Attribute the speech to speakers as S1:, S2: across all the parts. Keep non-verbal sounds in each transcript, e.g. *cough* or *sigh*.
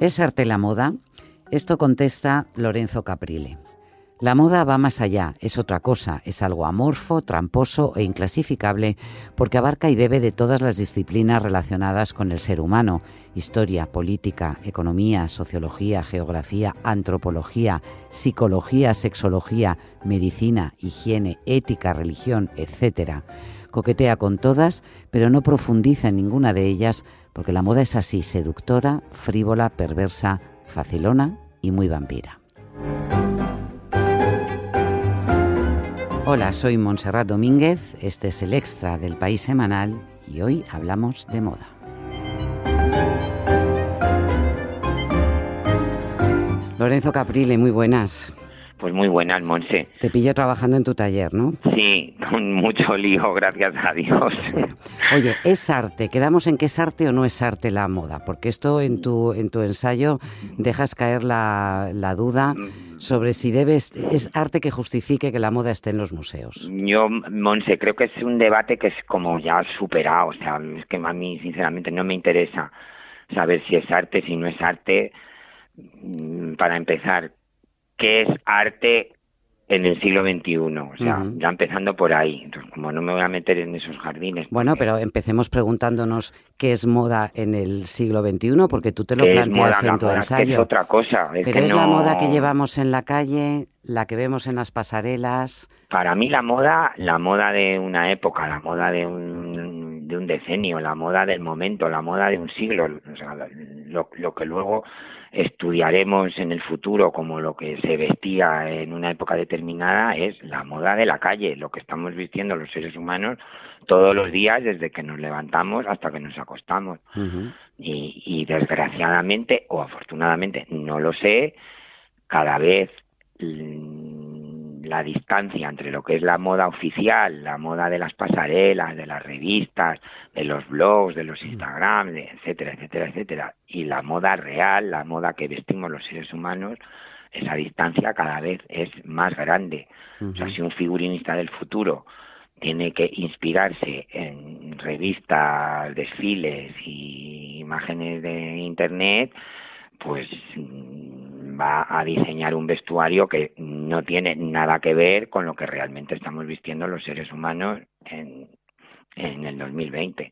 S1: ¿Es arte la moda? Esto contesta Lorenzo Caprile. La moda va más allá, es otra cosa, es algo amorfo, tramposo e inclasificable porque abarca y bebe de todas las disciplinas relacionadas con el ser humano, historia, política, economía, sociología, geografía, antropología, psicología, sexología, medicina, higiene, ética, religión, etc. Coquetea con todas, pero no profundiza en ninguna de ellas porque la moda es así, seductora, frívola, perversa, facilona y muy vampira. Hola, soy Montserrat Domínguez, este es el extra del País Semanal y hoy hablamos de moda. Lorenzo Caprile, muy buenas.
S2: Pues muy buenas, Monse.
S1: Te pillo trabajando en tu taller, ¿no?
S2: Sí, con mucho lío, gracias a Dios.
S1: Oye, ¿es arte? ¿Quedamos en que es arte o no es arte la moda? Porque esto en tu, en tu ensayo dejas caer la, la duda sobre si debes, es arte que justifique que la moda esté en los museos.
S2: Yo, Monse, creo que es un debate que es como ya superado. O sea, es que a mí, sinceramente, no me interesa saber si es arte, si no es arte. Mm, para empezar, qué es arte en el siglo XXI, o sea, ya empezando por ahí. Entonces, como no me voy a meter en esos jardines.
S1: Bueno, pero empecemos preguntándonos qué es moda en el siglo XXI, porque tú te lo planteas en tu ensayo.
S2: Es, otra cosa.
S1: pero es la moda que llevamos en la calle, la que vemos en las pasarelas.
S2: Para mí la moda, la moda de una época, la moda de un, de un decenio, la moda del momento, la moda de un siglo, o sea, lo, lo que luego estudiaremos en el futuro como lo que se vestía en una época determinada es la moda de la calle, lo que estamos vistiendo los seres humanos todos los días desde que nos levantamos hasta que nos acostamos. y, y desgraciadamente o afortunadamente, no lo sé, cada vez la distancia entre lo que es la moda oficial, la moda de las pasarelas, de las revistas, de los blogs, de los Instagram, etcétera, etcétera, etcétera, y la moda real, la moda que vestimos los seres humanos, esa distancia cada vez es más grande. O sea, si un figurinista del futuro tiene que inspirarse en revistas, desfiles y imágenes de internet, pues va a diseñar un vestuario que no tiene nada que ver con lo que realmente estamos vistiendo los seres humanos en, el 2020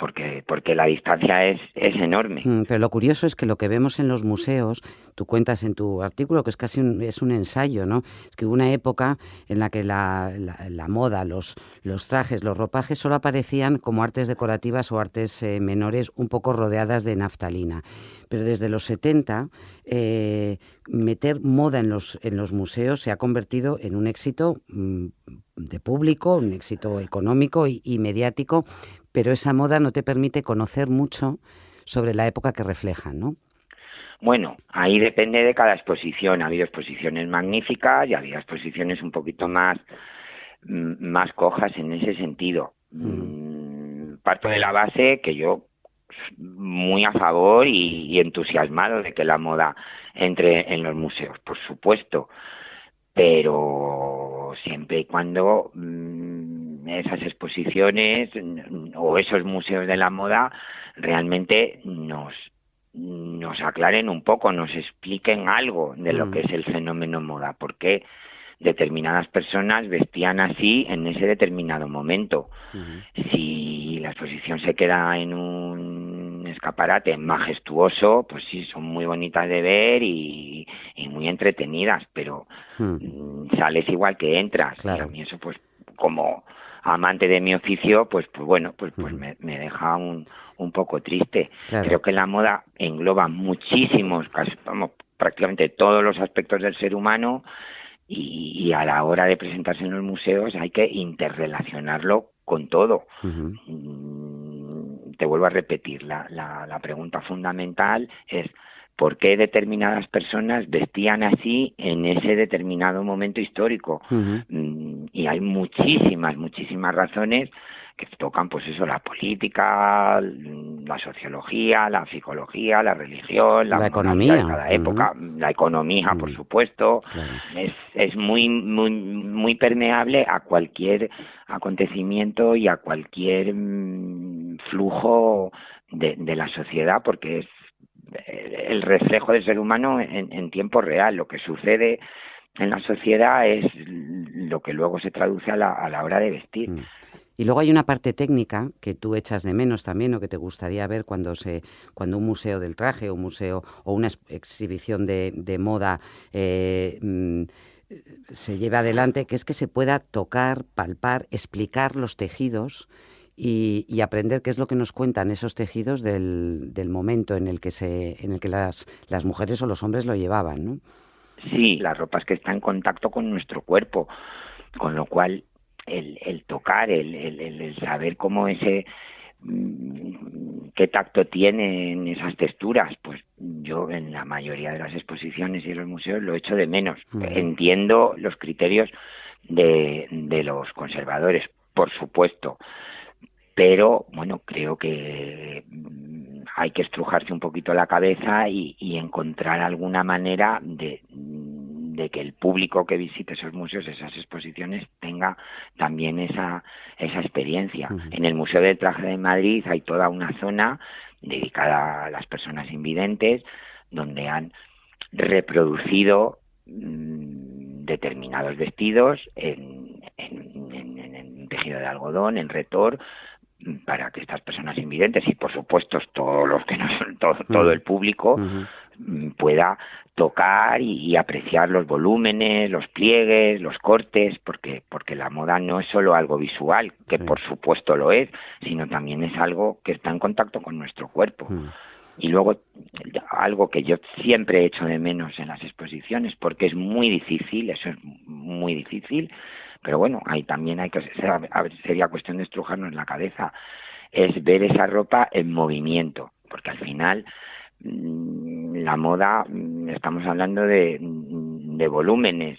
S2: porque, porque la distancia es, es enorme.
S1: Mm, pero lo curioso es que lo que vemos en los museos, tú cuentas en tu artículo que es casi un, es un ensayo, ¿no? Es que hubo una época en la que la, la, moda, los, los trajes, los ropajes solo aparecían como artes decorativas o artes eh, menores un poco rodeadas de naftalina. Pero desde los 70, eh, meter moda en los, en los museos se ha convertido en un éxito mm, de público, un éxito económico y mediático, pero esa moda no te permite conocer mucho sobre la época que reflejan, ¿no?
S2: Bueno, ahí depende de cada exposición. Ha habido exposiciones magníficas y ha habido exposiciones un poquito más, mm, más cojas en ese sentido. Mm. Parto de la base que yo muy a favor y, entusiasmado de que la moda entre en los museos, por supuesto, pero siempre y cuando mm, esas exposiciones o esos museos de la moda realmente nos nos aclaren un poco, nos expliquen algo de lo mm. que es el fenómeno moda, porque determinadas personas vestían así en ese determinado momento. Si la exposición se queda en un escaparate majestuoso, pues sí, son muy bonitas de ver y, muy entretenidas, pero mm. Mm, sales igual que entras. Y a mí eso, pues, como amante de mi oficio, pues, pues bueno, pues, pues me, deja un, un poco triste. Creo que la moda engloba muchísimos, casi, vamos, prácticamente todos los aspectos del ser humano y, a la hora de presentarse en los museos hay que interrelacionarlo con todo. Mm, te vuelvo a repetir, la, la, la pregunta fundamental es por qué determinadas personas vestían así en ese determinado momento histórico. Mm, y hay muchísimas, muchísimas razones que tocan pues eso, la política, la sociología, la psicología, la religión,
S1: la, economía de
S2: cada época, la economía, por supuesto. Es, es muy, muy, muy permeable a cualquier acontecimiento y a cualquier mm, flujo de, de la sociedad porque es el reflejo del ser humano en, tiempo real. Lo que sucede en la sociedad es lo que luego se traduce a la, a la hora de vestir.
S1: Y luego hay una parte técnica que tú echas de menos también o que te gustaría ver cuando se cuando un museo del traje o un museo o una exhibición de, de moda eh, mm, se lleve adelante, que es que se pueda tocar, palpar, explicar los tejidos y, aprender qué es lo que nos cuentan esos tejidos del, del momento en el que se en el que las, las mujeres o los hombres lo llevaban, ¿no?
S2: Sí, las ropas que están en contacto con nuestro cuerpo, con lo cual el, el tocar, el, el, saber cómo ese mm, qué tacto tienen esas texturas, pues yo en la mayoría de las exposiciones y en los museos lo echo de menos. Entiendo los criterios de, de los conservadores, por supuesto, pero bueno, creo que mm, hay que estrujarse un poquito la cabeza y, y encontrar alguna manera de de que el público que visite esos museos, esas exposiciones, tenga también esa, esa experiencia. En el Museo del Traje de Madrid hay toda una zona dedicada a las personas invidentes, donde han reproducido mm, determinados vestidos en, en, tejido de algodón, en retor, para que estas personas invidentes y por supuesto todos los que no son todo, el público mm, pueda tocar y, apreciar los volúmenes, los pliegues, los cortes, porque, porque la moda no es solo algo visual, que por supuesto lo es, sino también es algo que está en contacto con nuestro cuerpo. Mm. Y luego algo que yo siempre he hecho de menos en las exposiciones, porque es muy difícil, eso es muy difícil, pero bueno, ahí también hay que sería cuestión de estrujarnos la cabeza, es ver esa ropa en movimiento, porque al final la moda, estamos hablando de, de volúmenes,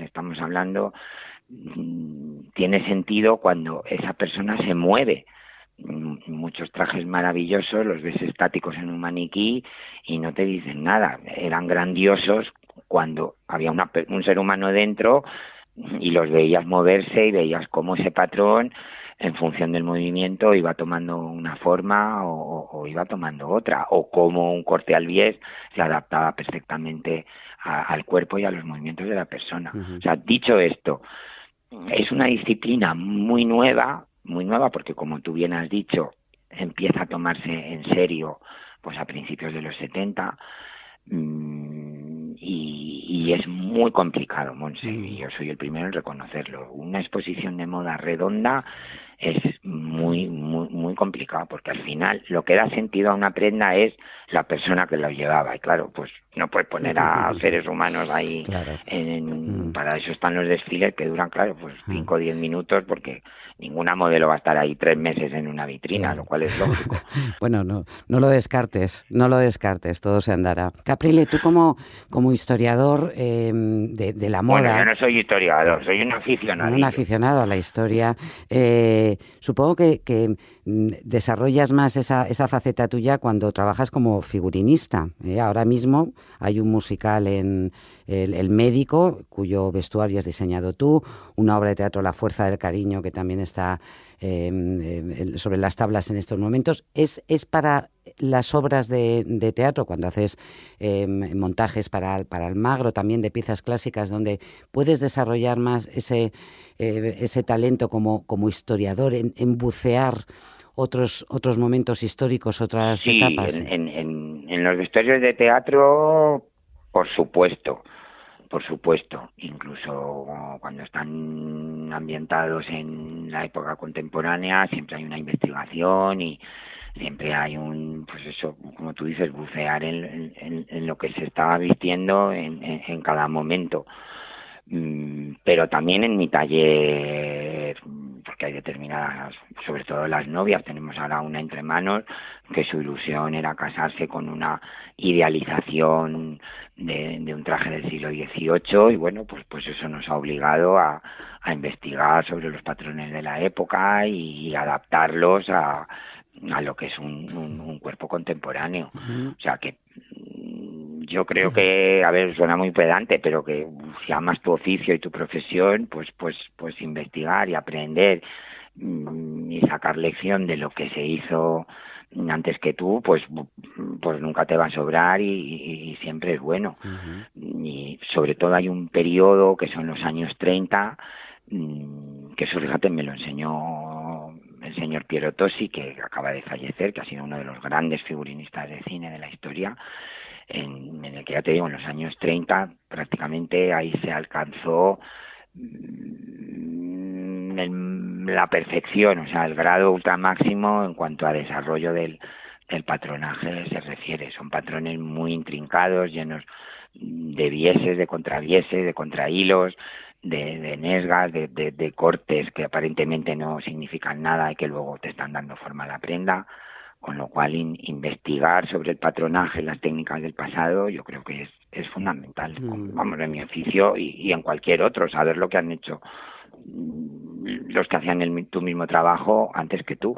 S2: estamos hablando, tiene sentido cuando esa persona se mueve. Muchos trajes maravillosos los ves estáticos en un maniquí y no te dicen nada. Eran grandiosos cuando había una, un ser humano dentro y los veías moverse y veías cómo ese patrón en función del movimiento iba tomando una forma o, iba tomando otra, o como un corte al bies se adaptaba perfectamente al cuerpo y a los movimientos de la persona. O sea, dicho esto, es una disciplina muy nueva, muy nueva porque como tú bien has dicho, empieza a tomarse en serio pues a principios de los 70 mm, y, y, es muy complicado, Monse, y yo soy el primero en reconocerlo. Una exposición de moda redonda es muy, muy, muy complicado porque al final lo que da sentido a una prenda es la persona que lo llevaba y claro, pues no puedes poner a seres humanos ahí en, mm. para eso están los desfiles que duran, claro, pues 5 o 10 minutos porque ninguna modelo va a estar ahí tres meses en una vitrina, lo cual es lógico. *laughs*
S1: bueno, no, no lo descartes, no lo descartes, todo se andará. Caprile, tú como, como historiador em, de, la moda...
S2: Bueno, yo no soy historiador, soy un aficionado.
S1: Un aficionado a la historia. Eh, supongo que, que desarrollas más esa, esa, faceta tuya cuando trabajas como figurinista. ¿eh? Ahora mismo hay un musical en el, Médico, cuyo vestuario has diseñado tú, una obra de teatro La Fuerza del Cariño, que también está em, em, sobre las tablas en estos momentos. ¿Es, es para las obras de, teatro, cuando haces em, montajes para, para Almagro, también de piezas clásicas, donde puedes desarrollar más ese, eh, ese talento como, como historiador en, bucear otros otros momentos históricos, otras etapas.
S2: En, en, en, los vestuarios de teatro, por supuesto por supuesto, incluso cuando están ambientados en la época contemporánea, siempre hay una investigación y siempre hay un, pues eso, como tú dices, bucear en, en, lo que se estaba vistiendo en, en cada momento. Mm, pero también en mi taller, porque hay determinadas, sobre todo las novias, tenemos ahora una entre manos, que su ilusión era casarse con una idealización de, un traje del siglo XVIII y bueno, pues, pues eso nos ha obligado a, a investigar sobre los patrones de la época y, adaptarlos a, a lo que es un, un, cuerpo contemporáneo. O sea que yo creo que, a ver, suena muy pedante, pero que si amas tu oficio y tu profesión, pues, pues, pues investigar y aprender mm, y sacar lección de lo que se hizo antes que tú, pues, pues nunca te va a sobrar y, siempre es bueno. Y sobre todo hay un periodo que son los años 30, mm, que eso fíjate me lo enseñó el señor Piero Tosi, que acaba de fallecer, que ha sido uno de los grandes figurinistas de cine de la historia, en, el que ya te digo, en los años 30 prácticamente ahí se alcanzó mm, la perfección, o sea, el grado ultra máximo en cuanto a desarrollo del, del patronaje se refiere. Son patrones muy intrincados, llenos de vieses, de contravieses, de contrahilos, de, de nesgas, de, de, de, cortes que aparentemente no significan nada y que luego te están dando forma a la prenda con lo cual investigar sobre el patronaje, las técnicas del pasado, yo creo que es, es fundamental, mm. vamos, en mi oficio y, y, en cualquier otro, saber lo que han hecho los que hacían el, tu mismo trabajo antes que tú.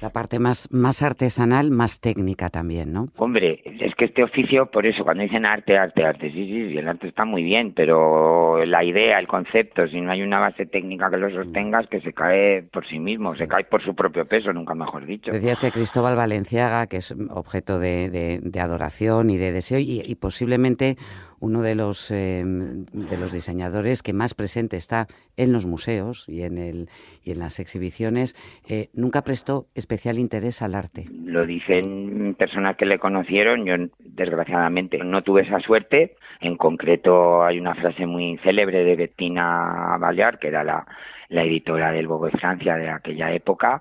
S1: La parte más, más artesanal, más técnica también, ¿no?
S2: Hombre, es que este oficio, por eso, cuando dicen arte, arte, arte, sí, sí, sí, el arte está muy bien, pero la idea, el concepto, si no hay una base técnica que lo sostenga, es que se cae por sí mismo, se cae por su propio peso, nunca mejor dicho.
S1: Decías que Cristóbal Valenciaga, que es objeto de, de, adoración y de deseo, y, y posiblemente uno de los, em, de los diseñadores que más presente está en los museos y en, el, y en las exhibiciones, eh, nunca prestó especial interés al arte.
S2: Lo dicen personas que le conocieron, yo desgraciadamente no tuve esa suerte. En concreto hay una frase muy célebre de Bettina Ballard, que era la, la editora del Vogue de Francia de aquella época,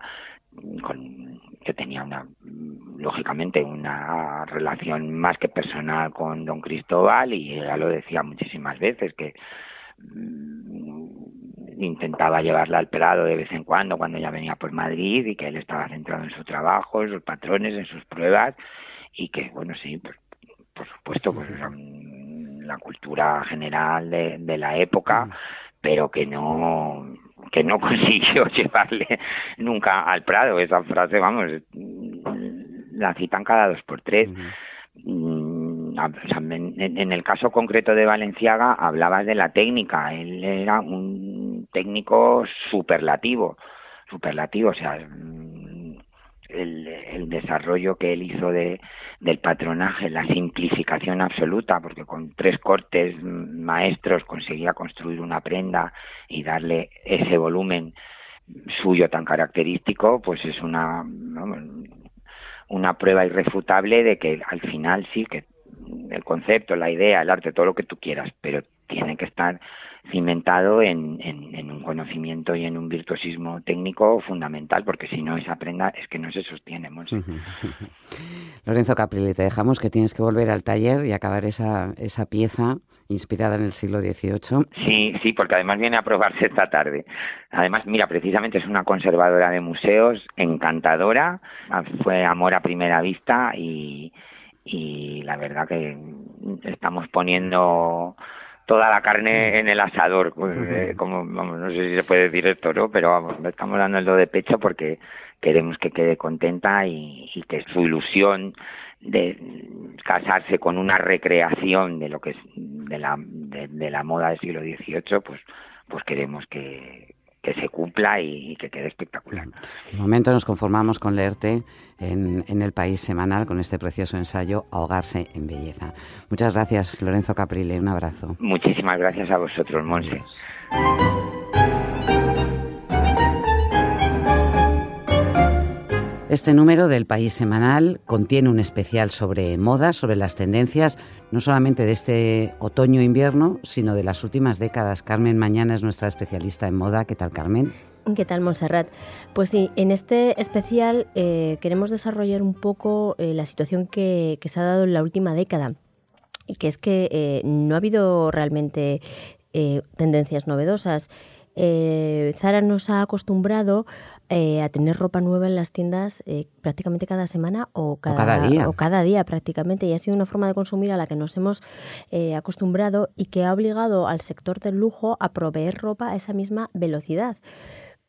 S2: con, que tenía una lógicamente una relación más que personal con don Cristóbal y ella lo decía muchísimas veces que mm, intentaba llevarla al Prado de vez en cuando cuando ella venía por Madrid y que él estaba centrado en su trabajo, en sus patrones, en sus pruebas y que bueno sí, pues, por supuesto pues la cultura general de, de la época, pero que no que no *laughs* consiguió llevarle nunca al Prado. Esa frase, vamos, la citan cada dos por tres. Mm, en, el caso concreto de Valenciaga hablabas de la técnica. Él era un técnico superlativo, superlativo, o sea, mm, el, el desarrollo que él hizo de, del patronaje, la simplificación absoluta, porque con tres cortes maestros conseguía construir una prenda y darle ese volumen suyo tan característico, pues es una una prueba irrefutable de que al final sí que el concepto, la idea, el arte, todo lo que tú quieras, pero tiene que estar cimentado en, en, un conocimiento y en un virtuosismo técnico fundamental, porque si no esa prenda es que no se sostiene.
S1: Lorenzo Caprile, te dejamos que tienes que volver al taller y acabar esa, esa pieza inspirada en el siglo XVIII.
S2: Sí, sí, porque además viene a probarse esta tarde. Además, mira, precisamente es una conservadora de museos, encantadora, fue amor a primera vista y, y la verdad que estamos poniendo toda la carne en el asador, pues, eh, como vamos, no sé si se puede decir esto, ¿no? Pero vamos, estamos dando el do de pecho porque queremos que quede contenta y, que su ilusión de casarse con una recreación de lo que es de la de, la moda del siglo XVIII, pues pues queremos que, que se cumpla y, que quede espectacular.
S1: De momento nos conformamos con leerte en, en, el país semanal con este precioso ensayo Ahogarse en Belleza. Muchas gracias, Lorenzo Caprile. Un abrazo.
S2: Muchísimas gracias a vosotros, Monse.
S1: Este número del País Semanal contiene un especial sobre moda, sobre las tendencias, no solamente de este otoño-invierno, sino de las últimas décadas. Carmen Mañana es nuestra especialista en moda. ¿Qué tal, Carmen?
S3: ¿Qué tal, Montserrat? Pues sí, en este especial eh, queremos desarrollar un poco eh, la situación que, se ha dado en la última década, que es que eh, no ha habido realmente tendencias novedosas. Zara nos ha acostumbrado eh, a tener ropa nueva en las tiendas eh, prácticamente cada semana o cada,
S1: día.
S3: o cada día prácticamente. Y ha sido una forma de consumir a la que nos hemos eh, acostumbrado y que ha obligado al sector del lujo a proveer ropa a esa misma velocidad.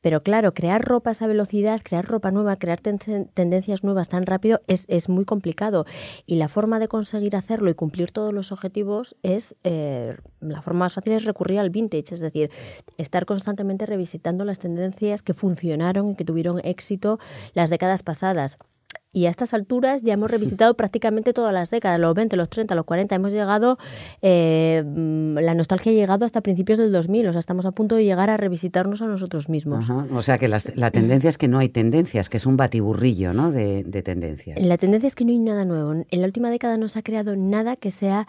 S3: Pero claro, crear ropa a esa velocidad, crear ropa nueva, crear tendencias nuevas tan rápido es, es, muy complicado. Y la forma de conseguir hacerlo y cumplir todos los objetivos es, eh, la forma más fácil es recurrir al vintage, es decir, estar constantemente revisitando las tendencias que funcionaron y que tuvieron éxito las décadas pasadas. Y a estas alturas ya hemos revisitado *laughs* prácticamente todas las décadas, los 20, los 30, los 40. Hemos llegado, eh, mm, la nostalgia ha llegado hasta principios del 2000, o sea, estamos a punto de llegar a revisitarnos a nosotros mismos.
S1: O sea, que la tendencia es que no hay tendencias, que es un batiburrillo ¿no? de, tendencias.
S3: La tendencia es que no hay nada nuevo. En la última década no se ha creado nada que sea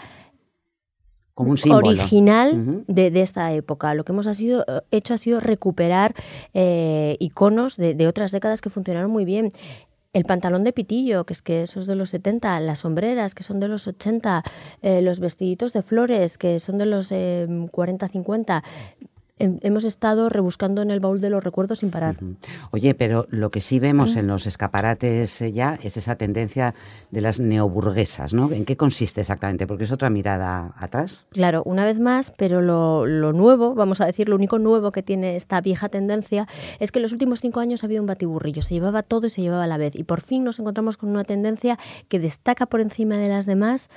S1: como un símbolo.
S3: original de, esta época. Lo que hemos sido, hecho ha sido recuperar eh, iconos de, de, otras décadas que funcionaron muy bien el pantalón de pitillo, que es que eso es de los 70, las sombreras, que son de los 80, eh, los vestiditos de flores, que son de los 40-50. Eh, hemos estado rebuscando en el baúl de los recuerdos sin parar.
S1: Oye, pero lo que sí vemos en los escaparates eh, ya es esa tendencia de las neoburguesas, ¿no? ¿En qué consiste exactamente? Porque es otra mirada atrás.
S3: Claro, una vez más, pero lo, nuevo, vamos a decir, lo único nuevo que tiene esta vieja tendencia es que en los últimos cinco años ha habido un batiburrillo, se llevaba todo y se llevaba a la vez. Y por fin nos encontramos con una tendencia que destaca por encima de las demás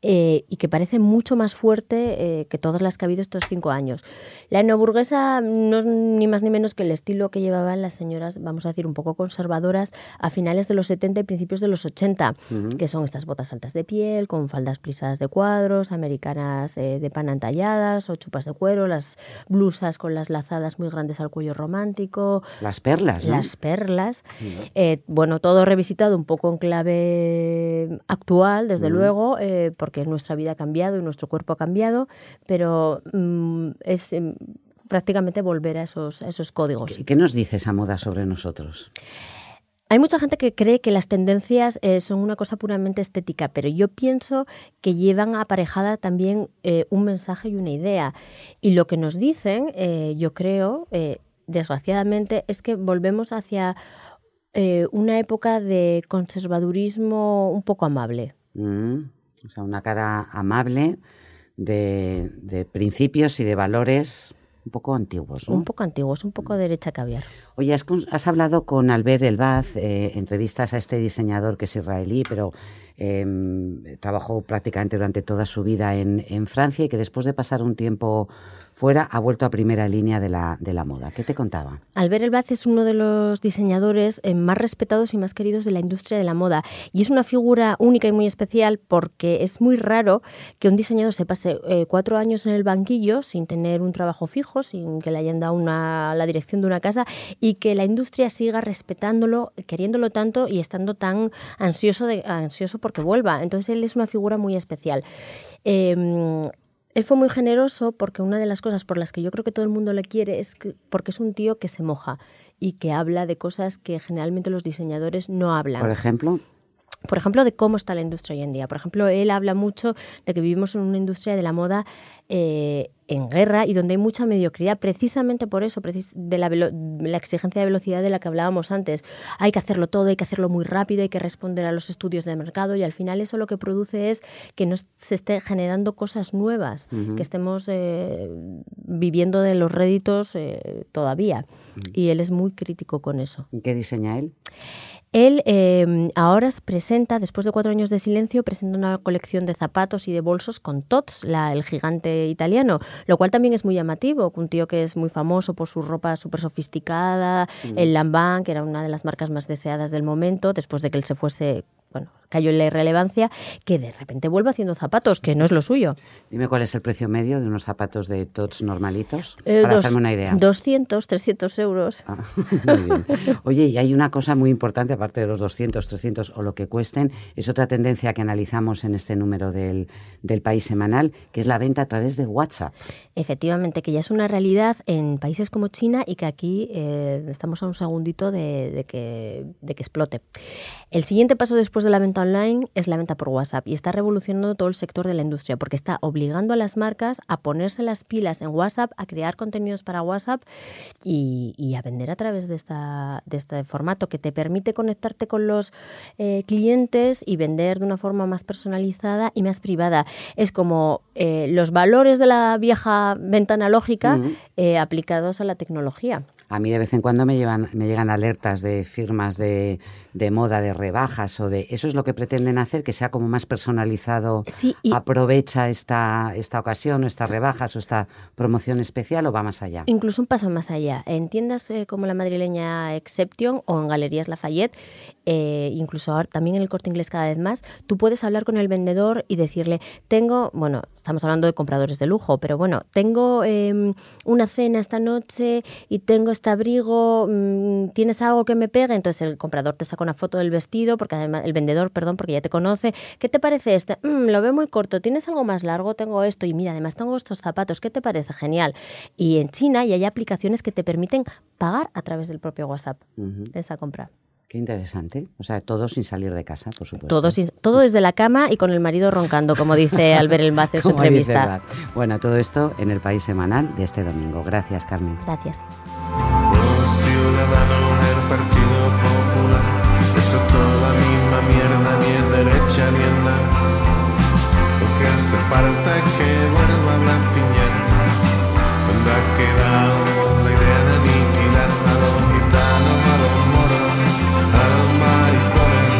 S3: eh, y que parece mucho más fuerte eh, que todas las que ha habido estos cinco años. La neoburguesa no es ni más ni menos que el estilo que llevaban las señoras, vamos a decir, un poco conservadoras a finales de los 70 y principios de los 80, que son estas botas altas de piel, con faldas plisadas de cuadros, americanas eh, de pan talladas o chupas de cuero, las blusas con las lazadas muy grandes al cuello romántico.
S1: Las perlas,
S3: ¿no? Las perlas. bueno, todo revisitado un poco en clave actual, desde luego, porque nuestra vida ha cambiado y nuestro cuerpo ha cambiado, pero mm, es em, prácticamente volver a esos, esos códigos.
S1: ¿Y qué nos dice esa moda sobre nosotros?
S3: Hay mucha gente que cree que las tendencias eh, son una cosa puramente estética, pero yo pienso que llevan aparejada también eh, un mensaje y una idea. Y lo que nos dicen, eh, yo creo, desgraciadamente, es que volvemos hacia una época de conservadurismo un poco amable.
S1: Mm. O sea, una cara amable de, principios y de valores un poco antiguos.
S3: Un poco antiguos, un poco derecha caviar.
S1: Oye, has, hablado con Albert Elbaz, eh, entrevistas a este diseñador que es israelí, pero em, trabajó prácticamente durante toda su vida en, Francia y que después de pasar un tiempo fuera, ha vuelto a primera línea de la, de la moda. ¿Qué te contaba?
S3: Albert Elbaz es uno de los diseñadores eh, más respetados y más queridos de la industria de la moda y es una figura única y muy especial porque es muy raro que un diseñador se pase eh, cuatro años en el banquillo sin tener un trabajo fijo, sin que le hayan dado una, la dirección de una casa y que la industria siga respetándolo, queriéndolo tanto y estando tan ansioso, de, ansioso porque vuelva. Entonces él es una figura muy especial. Em, él fue muy generoso porque una de las cosas por las que yo creo que todo el mundo le quiere es porque es un tío que se moja y que habla de cosas que generalmente los diseñadores no hablan.
S1: Por ejemplo
S3: por ejemplo, de cómo está la industria hoy en día. Por ejemplo, él habla mucho de que vivimos en una industria de la moda eh, en guerra y donde hay mucha mediocridad, precisamente por eso, de la, la, exigencia de velocidad de la que hablábamos antes. Hay que hacerlo todo, hay que hacerlo muy rápido, hay que responder a los estudios de mercado y al final eso lo que produce es que no se esté generando cosas nuevas, que estemos eh, viviendo de los réditos eh, todavía. Y él es muy crítico con eso.
S1: ¿Y qué diseña él?
S3: Él eh, ahora presenta, después de cuatro años de silencio, presenta una colección de zapatos y de bolsos con Tots, la, el gigante italiano, lo cual también es muy llamativo, un tío que es muy famoso por su ropa súper sofisticada, mm. el Lambán, que era una de las marcas más deseadas del momento, después de que él se fuese bueno, cayó en la irrelevancia, que de repente vuelve haciendo zapatos, que no es lo suyo.
S1: Dime cuál es el precio medio de unos zapatos de TOTS normalitos, eh, para hacerme una idea.
S3: 200, 300 euros.
S1: Ah, *laughs* muy bien. Oye, y hay una cosa muy importante, aparte de los 200, 300 o lo que cuesten, es otra tendencia que analizamos en este número del, del país semanal, que es la venta a través de WhatsApp.
S3: Efectivamente, que ya es una realidad en países como China y que aquí eh, estamos a un segundito de, de, que, de que explote. El siguiente paso después de la venta venta online es la venta por WhatsApp y está revolucionando todo el sector de la industria porque está obligando a las marcas a ponerse las pilas en WhatsApp, a crear contenidos para WhatsApp y, a vender a través de, esta, de este formato que te permite conectarte con los eh, clientes y vender de una forma más personalizada y más privada. Es como eh, los valores de la vieja venta analógica eh, aplicados a la tecnología.
S1: A mí de vez en cuando me, llevan, me llegan alertas de firmas de, moda, de rebajas o de... ¿Eso es lo que pretenden hacer? Que sea como más personalizado.
S3: Sí,
S1: ¿Aprovecha esta, esta ocasión, estas rebajas o esta promoción especial o va más allá?
S3: Incluso un paso más allá. En tiendas eh, como la madrileña Exception o en Galerías Lafayette, eh, incluso ahora también en el corte inglés cada vez más, tú puedes hablar con el vendedor y decirle, tengo, bueno, estamos hablando de compradores de lujo, pero bueno, tengo em, una cena esta noche y tengo este abrigo, mm, ¿tienes algo que me pegue? Entonces el comprador te saca una foto del vestido, porque además el vendedor, perdón, porque ya te conoce. ¿Qué te parece este? Mm, lo veo muy corto. ¿Tienes algo más largo? Tengo esto y mira, además tengo estos zapatos. ¿Qué te parece? Genial. Y en China ya hay aplicaciones que te permiten pagar a través del propio WhatsApp esa compra.
S1: Qué interesante. O sea, todo sin salir de casa, por supuesto.
S3: Todo, todo desde la cama y con el marido roncando, como dice *laughs* Albert Elbaz en su entrevista.
S1: Bueno, todo esto en el País Semanal de este domingo. Gracias, Carmen.
S3: Gracias.
S4: Hace falta que vuelva a Blas Piñar, donde ha quedado la idea de aniquilar a los gitanos, a los moros, a los maricones.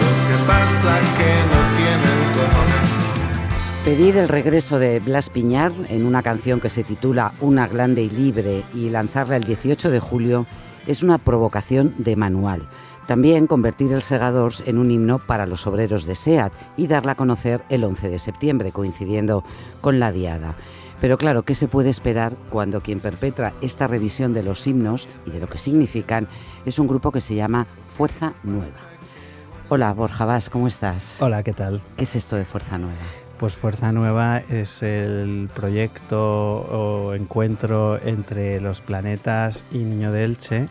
S4: Lo que pasa que no tienen cojones.
S1: Pedir el regreso de Blas Piñar en una canción que se titula Una grande y libre y lanzarla el 18 de julio es una provocación de manual. También convertir el Segadors en un himno para los obreros de SEAT y darla a conocer el 11 de septiembre, coincidiendo con la diada. Pero claro, ¿qué se puede esperar cuando quien perpetra esta revisión de los himnos y de lo que significan es un grupo que se llama Fuerza Nueva? Hola, Borja Vaz, ¿cómo estás?
S5: Hola, ¿qué tal?
S1: ¿Qué es esto de Fuerza Nueva?
S5: Pues Fuerza Nueva es el proyecto o encuentro entre los planetas y Niño de Elche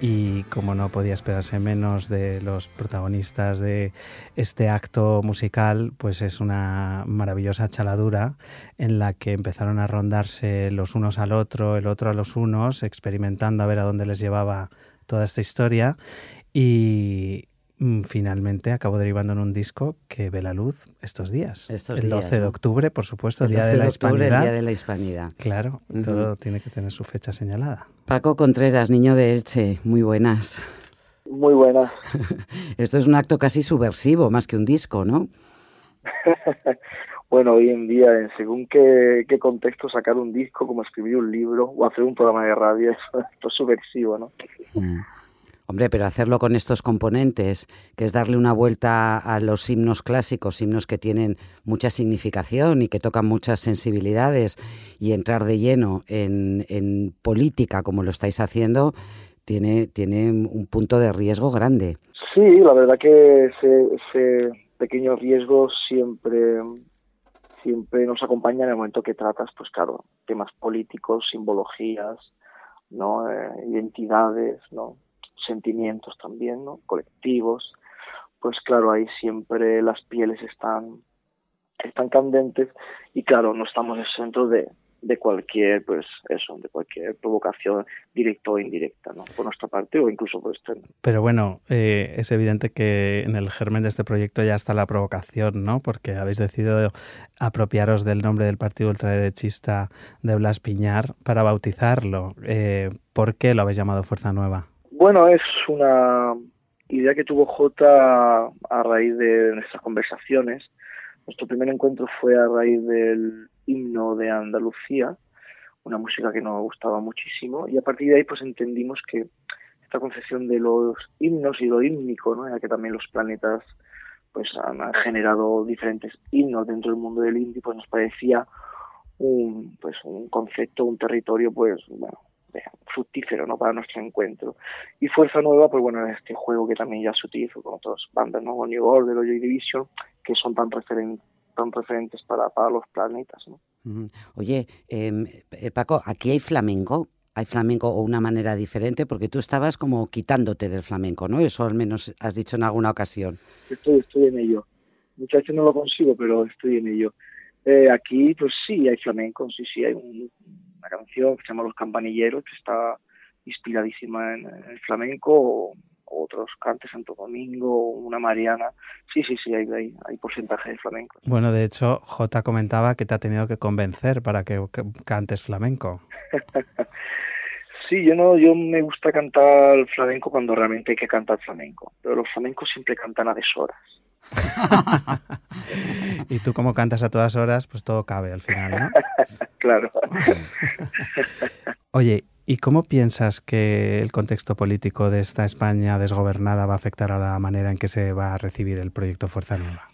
S5: y como no podía esperarse menos de los protagonistas de este acto musical, pues es una maravillosa chaladura en la que empezaron a rondarse los unos al otro, el otro a los unos, experimentando a ver a dónde les llevaba toda esta historia. Y, finalmente acabó derivando en un disco que ve la luz estos días. el 12 de octubre, por supuesto, el Día de, la Hispanidad.
S1: Día de la Hispanidad.
S5: Claro, todo tiene que tener su fecha señalada.
S1: Paco Contreras, niño de Elche, muy buenas.
S6: Muy buenas. *laughs*
S1: Esto es un acto casi subversivo, más que un disco, ¿no? *laughs*
S6: bueno, hoy en día, en según qué, contexto, sacar un disco, como escribir un libro o hacer un programa de radio, *laughs* esto es subversivo, ¿no? Mm.
S1: Hombre, pero hacerlo con estos componentes, que es darle una vuelta a los himnos clásicos, himnos que tienen mucha significación y que tocan muchas sensibilidades, y entrar de lleno en, política como lo estáis haciendo, tiene, tiene un punto de riesgo grande.
S6: Sí, la verdad que ese, ese pequeño riesgo siempre siempre nos acompaña en el momento que tratas, pues claro, temas políticos, simbologías, ¿no? Eh, identidades, ¿no? Sentimientos también, ¿no? colectivos, pues claro, ahí siempre las pieles están, están candentes y claro, no estamos exentos de, de cualquier, pues eso, de cualquier provocación directa o indirecta, ¿no? Por nuestra parte o incluso por externo.
S5: Pero bueno, eh, es evidente que en el germen de este proyecto ya está la provocación, ¿no? Porque habéis decidido apropiaros del nombre del partido ultraderechista de Blas Piñar para bautizarlo. Eh, ¿Por qué lo habéis llamado Fuerza Nueva?
S6: Bueno, es una idea que tuvo J a raíz de nuestras conversaciones. Nuestro primer encuentro fue a raíz del himno de Andalucía, una música que nos gustaba muchísimo, y a partir de ahí pues entendimos que esta concepción de los himnos y lo hímnico, ¿no? ya que también los planetas pues han, generado diferentes himnos dentro del mundo del indie, pues nos parecía un pues un concepto, un territorio pues bueno, fructífero ¿no? para nuestro encuentro. Y Fuerza Nueva, pues bueno, este juego que también ya se utiliza con otras bandas, ¿no? New Order o Joy Division, que son tan, referen tan referentes para, para los planetas. ¿no?
S1: Oye, em, eh, Paco, aquí hay flamenco. hay flamenco o una manera diferente, porque tú estabas como quitándote del flamenco, ¿no? Eso al menos has dicho en alguna ocasión.
S6: Estoy, estoy en ello. Muchas veces no lo consigo, pero estoy en ello. Eh, aquí, pues sí, hay flamenco, sí, sí, hay una canción que se llama Los Campanilleros, que está inspiradísima en, el flamenco, o, otros cantes Santo Domingo, una Mariana. Sí, sí, sí, hay, hay, hay, porcentaje de flamenco.
S5: Bueno, de hecho, J comentaba que te ha tenido que convencer para que, cantes flamenco. *laughs*
S6: sí, yo no, yo me gusta cantar flamenco cuando realmente hay que cantar flamenco, pero los flamencos siempre cantan a deshoras. *laughs*
S5: y tú como cantas a todas horas, pues todo cabe al final, ¿no? *laughs*
S6: claro.
S5: Oye, ¿y cómo piensas que el contexto político de esta España desgobernada va a afectar a la manera en que se va a recibir el proyecto Fuerza Nueva?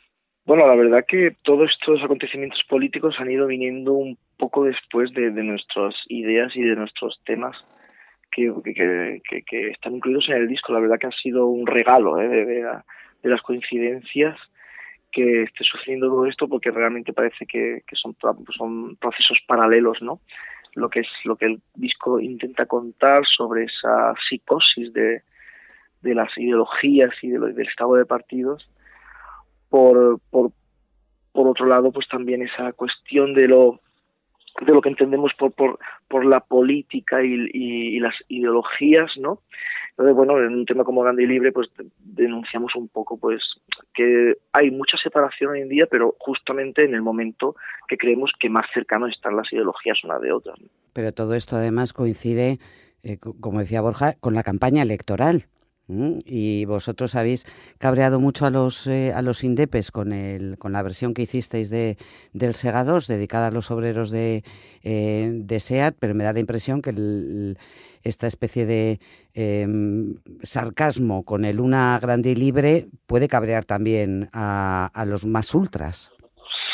S6: Bueno, la verdad que todos estos acontecimientos políticos han ido viniendo un poco después de, nuestras ideas y de nuestros temas que, que, están incluidos en el disco. La verdad que ha sido un regalo ¿eh? de, de, de las coincidencias que esté sucediendo todo esto porque realmente parece que, son, procesos paralelos, ¿no? Lo que es lo que el disco intenta contar sobre esa psicosis de, de las ideologías y del estado de partidos. Por, por, por otro lado, pues también esa cuestión de lo de lo que entendemos por, por, por la política y, y, las ideologías, ¿no? Entonces, bueno, en un tema como Grande y Libre, pues denunciamos un poco, pues, que hay mucha separación hoy en día, pero justamente en el momento que creemos que más cercano están las ideologías una de otras.
S1: Pero todo esto además coincide, eh, como decía Borja, con la campaña electoral. Y vosotros habéis cabreado mucho a los eh, a los indepes con el con la versión que hicisteis de del Sega 2 dedicada a los obreros de, eh, de SEAT, pero me da la impresión que esta especie de em, sarcasmo con el una grande y libre puede cabrear también a, a los más ultras.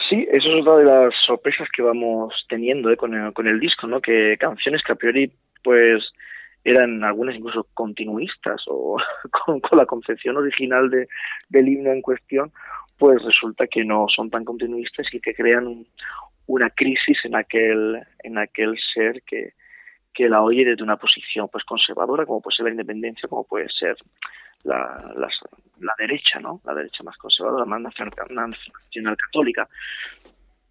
S6: Sí, eso es otra de las sorpresas que vamos teniendo eh, con, el, con el disco, ¿no? Que canciones que a priori pues eran algunas incluso continuistas o *laughs* con, la concepción original de, del himno en cuestión, pues resulta que no son tan continuistas y que crean una crisis en aquel, en aquel ser que, que la oye desde una posición pues conservadora, como puede ser la independencia, como puede ser la, la, derecha, ¿no? La derecha más conservadora, más nacional católica.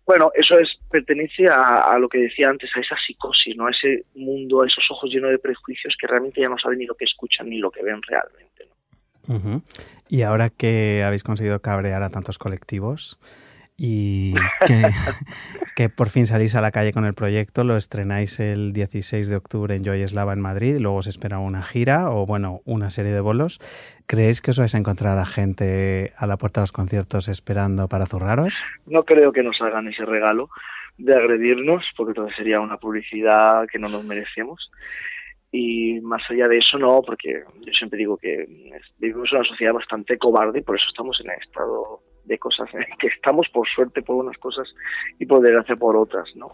S6: Bueno, eso es pertenece a, lo que decía antes, a esa psicosis, ¿no? A ese mundo, a esos ojos llenos de prejuicios que realmente ya no saben ni lo que escuchan ni lo que ven realmente.
S5: Y ahora que habéis conseguido cabrear a tantos colectivos, y *laughs* que, por fin salís a la calle con el proyecto, lo estrenáis el 16 de octubre en Joy Eslava en Madrid, luego os espera una gira o bueno, una serie de bolos. ¿Creéis que os vais a encontrar a gente a la puerta de los conciertos esperando para zurraros?
S6: No creo que nos hagan ese regalo de agredirnos, porque entonces sería una publicidad que no nos merecemos. Y más allá de eso, no, porque yo siempre digo que vivimos en una sociedad bastante cobarde y por eso estamos en el estado de cosas en *laughs* que estamos por suerte por unas cosas y por desgracia por otras, ¿no?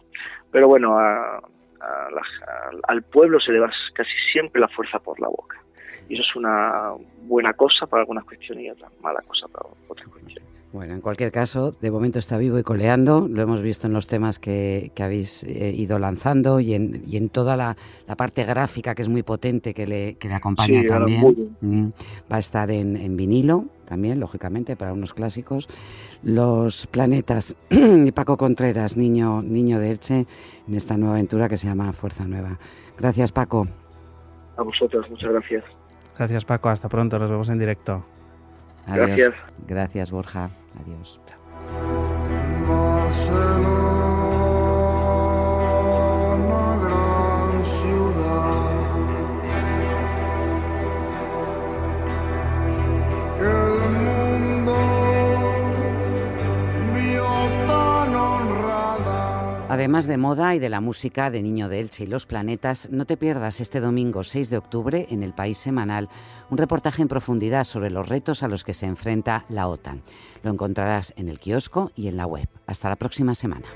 S6: Pero bueno, al pueblo se le da casi siempre la fuerza por la boca. Y eso es una buena cosa para algunas cuestiones y otra mala cosa para otras cuestiones.
S1: Bueno, en cualquier caso, de momento está vivo y coleando. Lo hemos visto en los temas que, habéis eh, ido lanzando y en, y en toda la, parte gráfica que es muy potente que le, que le acompaña también. Mm, va a estar en, en, vinilo también, lógicamente, para unos clásicos. Los planetas y Paco Contreras, niño, niño de Elche, en esta nueva aventura que se llama Fuerza Nueva. Gracias, Paco.
S6: A vosotros, muchas gracias.
S5: Gracias, Paco. Hasta pronto. Nos vemos en directo.
S6: Gracias.
S1: Gracias, Borja. Adiós. Además de moda y de la música de Niño de Elche y los planetas, no te pierdas este domingo 6 de octubre en el País Semanal un reportaje en profundidad sobre los retos a los que se enfrenta la OTAN. Lo encontrarás en el kiosco y en la web. Hasta la próxima semana.